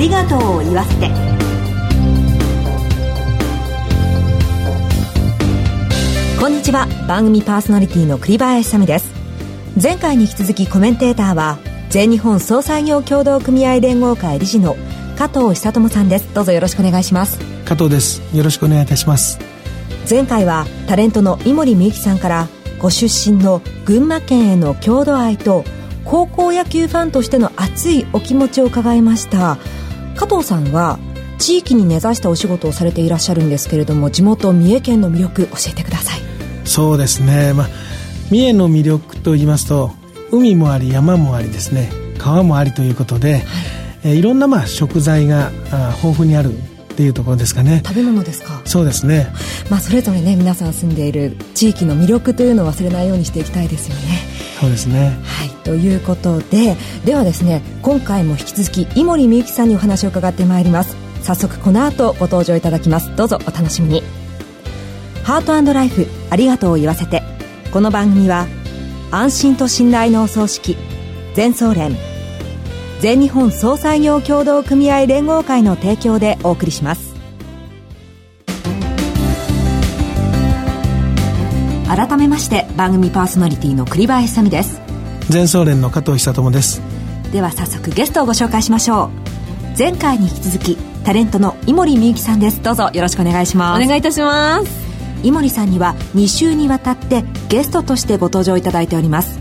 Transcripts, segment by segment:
りがとうを言わせて。こんにちは。番組パーソナリティの栗林さみです。前回に引き続きコメンテーターは全日本総裁業協同組合連合会理事の加藤久智さんです。どうぞよろしくお願いします。加藤です。よろしくお願いいたします。前回はタレントの井森美幸さんからご出身の群馬県への郷土愛と高校野球ファンとしての熱いお気持ちを伺いました加藤さんは地域に根ざしたお仕事をされていらっしゃるんですけれども地元三重県の魅力教えてください。そうですね、まあ、三重の魅力と言いますと海もあり山もありですね。川もありということで、はい。えいろんなまあ食材が豊富にあるっていうところですかね。食べ物ですか？そうですね。まあそれぞれね皆さん住んでいる地域の魅力というのを忘れないようにしていきたいですよねそうですね。はいということでではですね今回も引き続き井森美幸さんにお話を伺ってまいります。早速この後ご登場いただきます。どうぞお楽しみに。ハートライフありがとうを言わせて。この番組は安心と信頼のお葬式全総連全日本総裁業協同組合連合会の提供でお送りします。まして番組パーソナリティの栗林さみです。全総連の加藤久智です。では早速ゲストをご紹介しましょう。前回に引き続きタレントの井森美幸さんです。どうぞよろしくお願いします。お願いいたします。井森さんには2週にわたってゲストとしてご登場いただいております。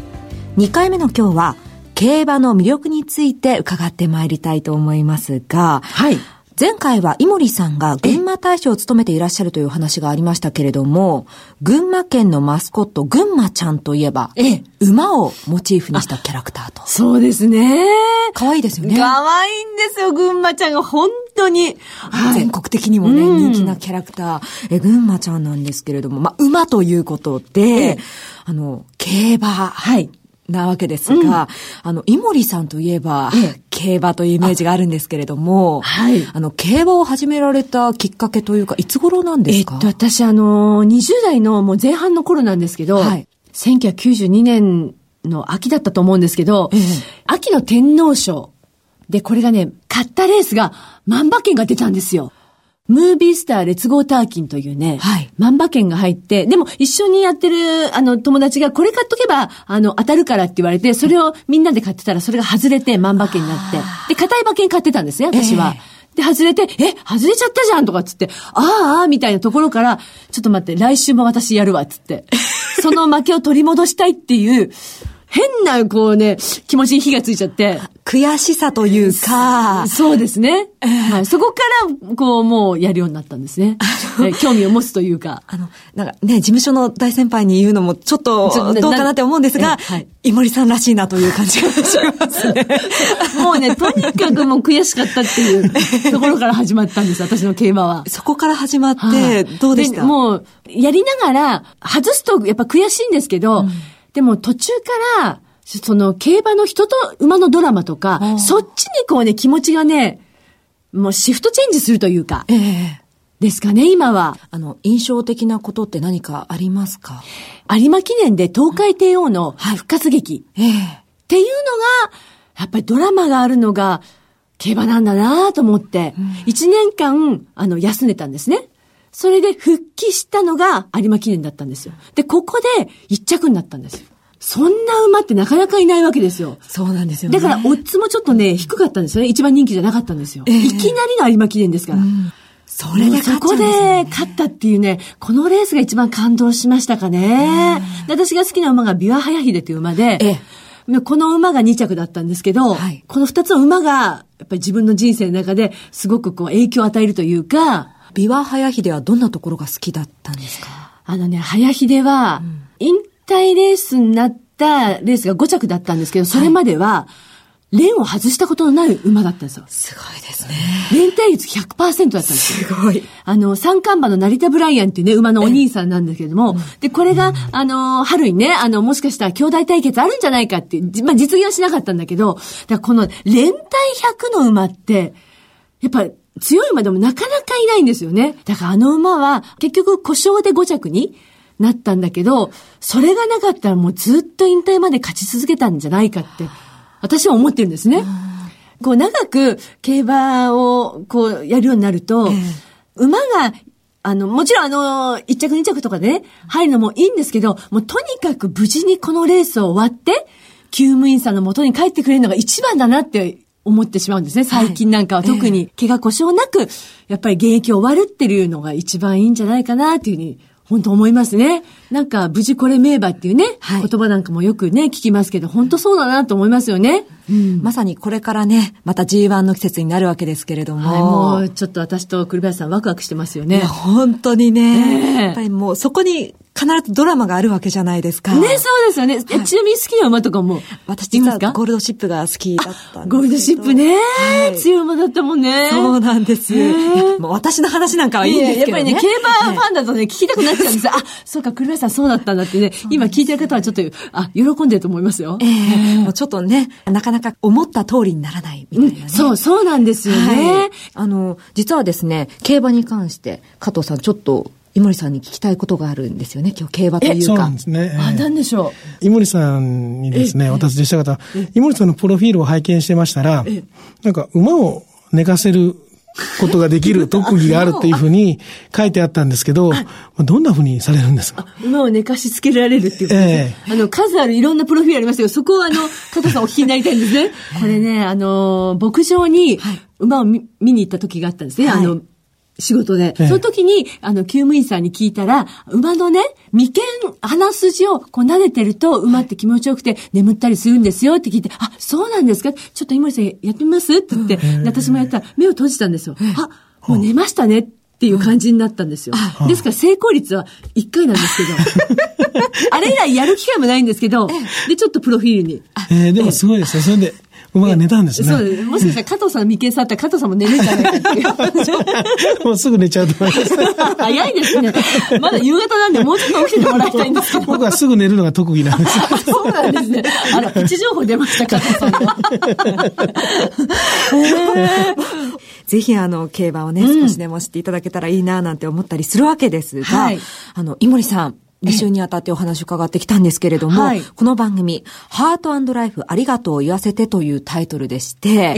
2回目の今日は競馬の魅力について伺ってまいりたいと思いますが、はい。前回は井森さんが群馬大使を務めていらっしゃるという話がありましたけれども、群馬県のマスコット、群馬ちゃんといえば、ええ、馬をモチーフにしたキャラクターと。そうですね。可愛いですよね。可愛いんですよ、群馬ちゃんが本当に。はい、全国的にもね、人気なキャラクター、え、群馬ちゃんなんですけれども、まあ、馬ということで、あの、競馬。はい。なわけですが、うん、あの、井森さんといえば、ええ、競馬というイメージがあるんですけれども、はい。あの、競馬を始められたきっかけというか、いつ頃なんですか？えっと、私、あの、20代のもう前半の頃なんですけど、はい。1992年の秋だったと思うんですけど、ええ、秋の天皇賞で、これがね、買ったレースが万馬券が出たんですよ。ムービースター列合ターキンというね、はい。万馬券が入って、でも一緒にやってる、あの、友達がこれ買っとけば、あの、当たるからって言われて、それをみんなで買ってたら、それが外れて万馬券になって、で、硬い馬券買ってたんですね、私は。えー、で、外れて、え、外れちゃったじゃんとかつって、ああ、ああ、みたいなところから、ちょっと待って、来週も私やるわ、つって。その負けを取り戻したいっていう、変な、こうね、気持ちに火がついちゃって。悔しさというか。そうですね。はい、そこから、こう、もうやるようになったんですね。興味を持つというか。あの、なんかね、事務所の大先輩に言うのもちょっとどうかなって思うんですが、はい、井森さんらしいなという感じがしますね。もうね、とにかくもう悔しかったっていうところから始まったんです、私の競馬は。そこから始まって、どうでした？もう、やりながら、外すとやっぱ悔しいんですけど、うんでも途中から、その競馬の人と馬のドラマとか、そっちにこうね、気持ちがね、もうシフトチェンジするというか。ええですかね、今は。あの、印象的なことって何かありますか？有馬記念で東海帝王の復活劇。ええっていうのが、やっぱりドラマがあるのが、競馬なんだなと思って、一、年間、あの、休んでたんですね。それで復帰したのが有馬記念だったんですよ。で、ここで一着になったんですよ。そんな馬ってなかなかいないわけですよ。そうなんですよ、ね、だから、オッズもちょっとね、低かったんですよね。一番人気じゃなかったんですよ。えー、いきなりの有馬記念ですから。うん、それで勝っ、ね、そこで勝ったっていうね、このレースが一番感動しましたかね。私が好きな馬がビワハヤヒデという馬で、えー、この馬が2着だったんですけど、はい、この2つの馬が、やっぱり自分の人生の中ですごくこう影響を与えるというか、ビワハヤヒデはどんなところが好きだったんですか？あのね、ハヤヒデは、引退レースになったレースが5着だったんですけど、それまでは、レンを外したことのない馬だったんですよ。すごいですね。連帯率100%だったんですよ。すごい。あの、三冠馬の成田ブライアンっていうね、馬のお兄さんなんですけれども、で、これが、あの、春にね、あの、もしかしたら兄弟対決あるんじゃないかって、まあ、実現はしなかったんだけど、だこの連帯100の馬って、やっぱ強い馬でもなかなかいないんですよね。だからあの馬は結局故障で5着になったんだけど、それがなかったらもうずっと引退まで勝ち続けたんじゃないかって、私は思ってるんですね。こう長く競馬をこうやるようになると、馬があの、もちろんあの、一着二着とかでね、入るのもいいんですけど、もうとにかく無事にこのレースを終わって、救務員さんの元に帰ってくれるのが一番だなって思ってしまうんですね。最近なんかは特に、怪我故障なく、やっぱり現役終わるっていうのが一番いいんじゃないかなっていうふうに本当思いますね。なんか、無事これ名馬っていうね、はい、言葉なんかもよくね、聞きますけど、本当そうだなと思いますよね。うん、まさにこれからね、また G1 の季節になるわけですけれども。はい、もう、ちょっと私と栗林さんワクワクしてますよね。本当にね、やっぱりもうそこに必ずドラマがあるわけじゃないですか。ね、そうですよね。はい、ちなみに好きな馬とかも。私実はゴールドシップが好きだったゴールドシップね、はい、強い馬だったもんね。そうなんです。もう私の話なんかはいいんですけど、ね、やっぱりね、競馬ファンだとね、聞きたくなっちゃうんですよ。あ、そうか、栗林さんそうだったんだってね、今聞いてる方はちょっと、あ、喜んでると思いますよ。ええー、もうちょっとね、なかなか思った通りにならないみたいなね。そう、そうなんですよね、はい。あの、実はですね、競馬に関して、加藤さんちょっと井森さんに聞きたいことがあるんですよね、今日競馬というか。そうなんですね。あ、なんでしょう？井森さんにですね、私でした方、井森さんのプロフィールを拝見してましたら、なんか馬を寝かせることができる特技があるっていうふうに書いてあったんですけど、どんなふうにされるんですか？馬を寝かしつけられるっていうことです、えー、あの、数あるいろんなプロフィールありますけど、そこはあの、加藤さんお聞きになりたいんですね。これね、あの、牧場に馬を見,、に行った時があったんですね。はい、あの、仕事で。その時に、あの、救務員さんに聞いたら、馬のね、眉間、鼻筋をこう撫でてると、馬って気持ちよくて眠ったりするんですよって聞いて、あ、そうなんですか？ちょっと井森さんやってみます？って言って、私もやったら目を閉じたんですよ。あ、もう寝ましたねっていう感じになったんですよ。ですから成功率は1回なんですけど。あれ以来やる機会もないんですけど、で、ちょっとプロフィールに。えー、でもすごいですね。それで、馬が寝たんですね。そうです。もしかしたら加藤さん眉間触ったら加藤さんも寝るんじゃないかっていう。もうすぐ寝ちゃうと思います。早いですね。まだ夕方なんでもうちょっと起きてもらいたいんですけど。僕はすぐ寝るのが特技なんです。そうなんですね。あら、位置情報出ました、加藤さんが。ぜひあの、競馬をね、少しでも知っていただけたらいいななんて思ったりするわけですが、はい、あの、井森さん、2週にあたってお話を伺ってきたんですけれども、はい、この番組、ハートライフありがとう言わせてというタイトルでして、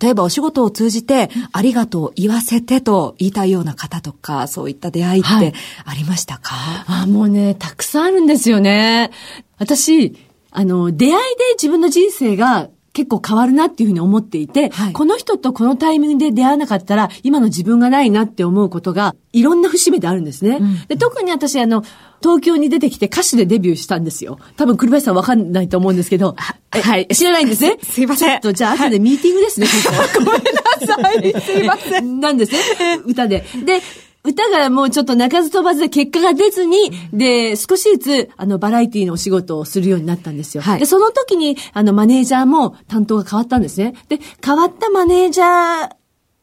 例えばお仕事を通じて、ありがとう言わせてと言いたいような方とか、そういった出会いってありましたか、はい、あ、もうね、たくさんあるんですよね。私、あの、出会いで自分の人生が結構変わるなっていうふうに思っていて、はい、この人とこのタイミングで出会わなかったら、今の自分がないなって思うことが、いろんな節目であるんですね。うん、で特に私、あの、東京に出てきて歌手でデビューしたんですよ。多分、栗林さんわかんないと思うんですけど。はい。知らないんですね？すいません。ちょっと、じゃあ、後でミーティングですね、ここ。ごめんなさい。すいません。なんですね。歌で。で、歌がもうちょっと鳴かず飛ばずで結果が出ずに、で、少しずつ、あの、バラエティのお仕事をするようになったんですよ。はい、で、その時に、あの、マネージャーも担当が変わったんですね。で、変わったマネージャー、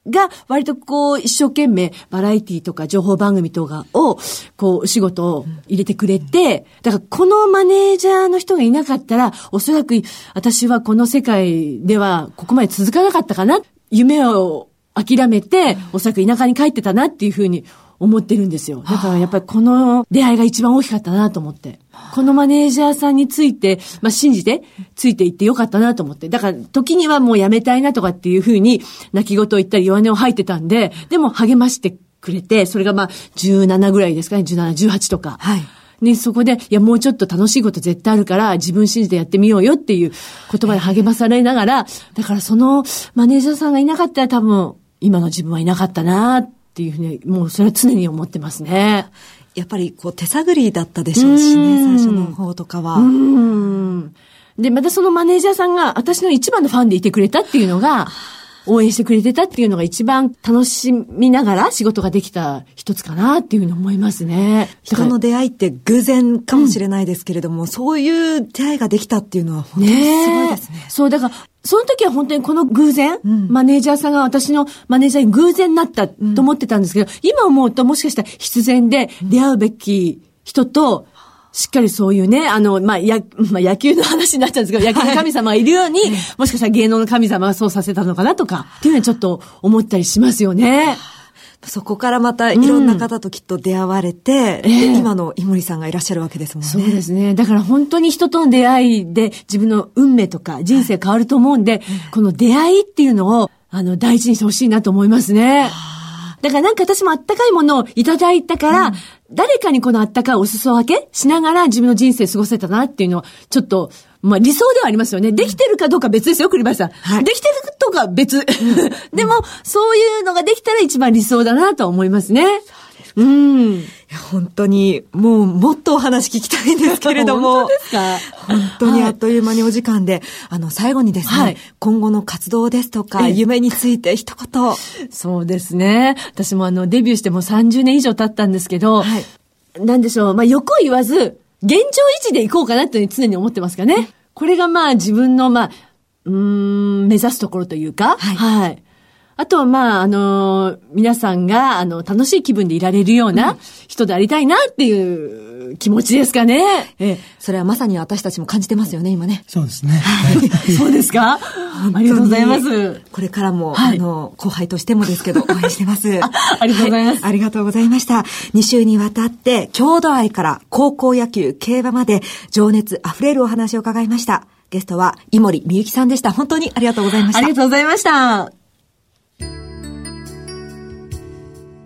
が、割とこう、一生懸命、バラエティとか情報番組とかを、こう、お仕事を入れてくれて、だから、このマネージャーの人がいなかったら、おそらく、私はこの世界では、ここまで続かなかったかな。夢を諦めて、おそらく田舎に帰ってたなっていうふうに思ってるんですよ。だからやっぱりこの出会いが一番大きかったなと思って。このマネージャーさんについて、まあ、信じて、ついていってよかったなと思って。だから、時にはもうやめたいなとかっていうふうに、泣き言を言ったり弱音を吐いてたんで、でも励ましてくれて、それがまあ、17ぐらいですかね、17、18とか。はい。ね、そこで、いや、もうちょっと楽しいこと絶対あるから、自分信じてやってみようよっていう言葉で励まされながら、だからそのマネージャーさんがいなかったら多分、今の自分はいなかったなっていうふうに、もうそれは常に思ってますね。やっぱりこう手探りだったでしょうしね、最初の方とかは。で、またそのマネージャーさんが私の一番のファンでいてくれたっていうのが、応援してくれてたっていうのが一番楽しみながら仕事ができた一つかなっていうふうに思いますね。人の出会いって偶然かもしれないですけれども、うん、そういう出会いができたっていうのは本当にすごいですね。ねそう、だから、その時は本当にこの偶然、うん、マネージャーさんが私のマネージャーに偶然なったと思ってたんですけど、うん、今思うともしかしたら必然で出会うべき人と、しっかりそういうね、あの、まあ、や、まあ、野球の話になっちゃうんですけど、野球の神様がいるように、もしかしたら芸能の神様がそうさせたのかなとか、っていうのはちょっと思ったりしますよね。そこからまたいろんな方ときっと出会われて、うん、今の井森さんがいらっしゃるわけですもんね。そうですね。だから本当に人との出会いで自分の運命とか人生変わると思うんで、はい、この出会いっていうのを、あの、大事にしてほしいなと思いますね。だからなんか私もあったかいものをいただいたから、うん、誰かにこのあったかいお裾分けしながら自分の人生過ごせたなっていうのを、ちょっと、まあ理想ではありますよね。できてるかどうか別ですよ、栗林さん。はい、できてるとか別。でも、そういうのができたら一番理想だなと思いますね。うん。本当に、もう、もっとお話聞きたいんですけれども。本当ですか？本当にあっという間にお時間で、はい、あの、最後にですね、はい、今後の活動ですとか、夢について一言。そうですね。私もあの、デビューしても30年以上経ったんですけど、はい、なんでしょう、まあ、横言わず、現状維持でいこうかなって常に思ってますかね。これがまあ自分のまあ、うん、目指すところというか、はい。はいあとはまあ、あのー、皆さんが、あの、楽しい気分でいられるような人でありたいなっていう気持ちですかね。ええ、それはまさに私たちも感じてますよね、今ね。そうですね。はい。そうですか？ありがとうございます。これからも、はい、あの、後輩としてもですけど、応援してますあ。ありがとうございます、はい、ありがとうございました。2週にわたって、郷土愛から高校野球、競馬まで、情熱溢れるお話を伺いました。ゲストは、井森美幸さんでした。本当にありがとうございました。ありがとうございました。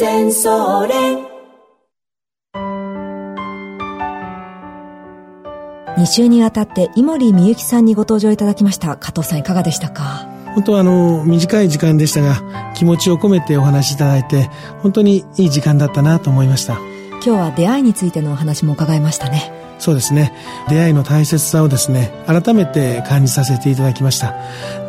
全総連2週にわたって井森美幸さんにご登場いただきました。加藤さんいかがでしたか？本当はあの短い時間でしたが気持ちを込めてお話しいただいて本当にいい時間だったなと思いました。今日は出会いについてのお話も伺いましたね。そうですね。出会いの大切さをですね改めて感じさせていただきました。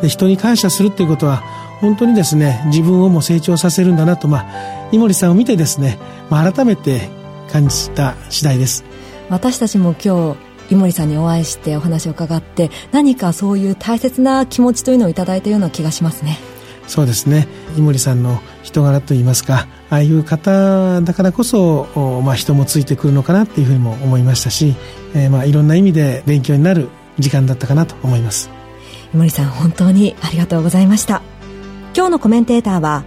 で人に感謝するっていうことは本当にですね自分をも成長させるんだなとまあ井森さんを見てですね、まあ、改めて感じた次第です。私たちも今日井森さんにお会いしてお話を伺って何かそういう大切な気持ちというのをいただいたような気がしますね。そうですね。井森さんの人柄といいますかああいう方だからこそ、まあ、人もついてくるのかなっていうふうにも思いましたし、えー、まあいろんな意味で勉強になる時間だったかなと思います。井森さん本当にありがとうございました。今日のコメンテーターは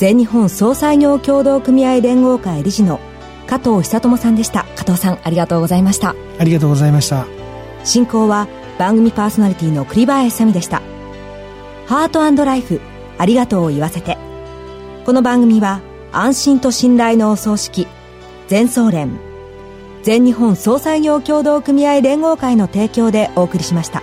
全日本総裁業協同組合連合会理事の加藤久智さんでした。加藤さんありがとうございました。ありがとうございました。進行は番組パーソナリティの栗林さみでした。ハートライフありがとうを言わせて。この番組は安心と信頼のお葬式全総連全日本総裁業協同組合連合会の提供でお送りしました。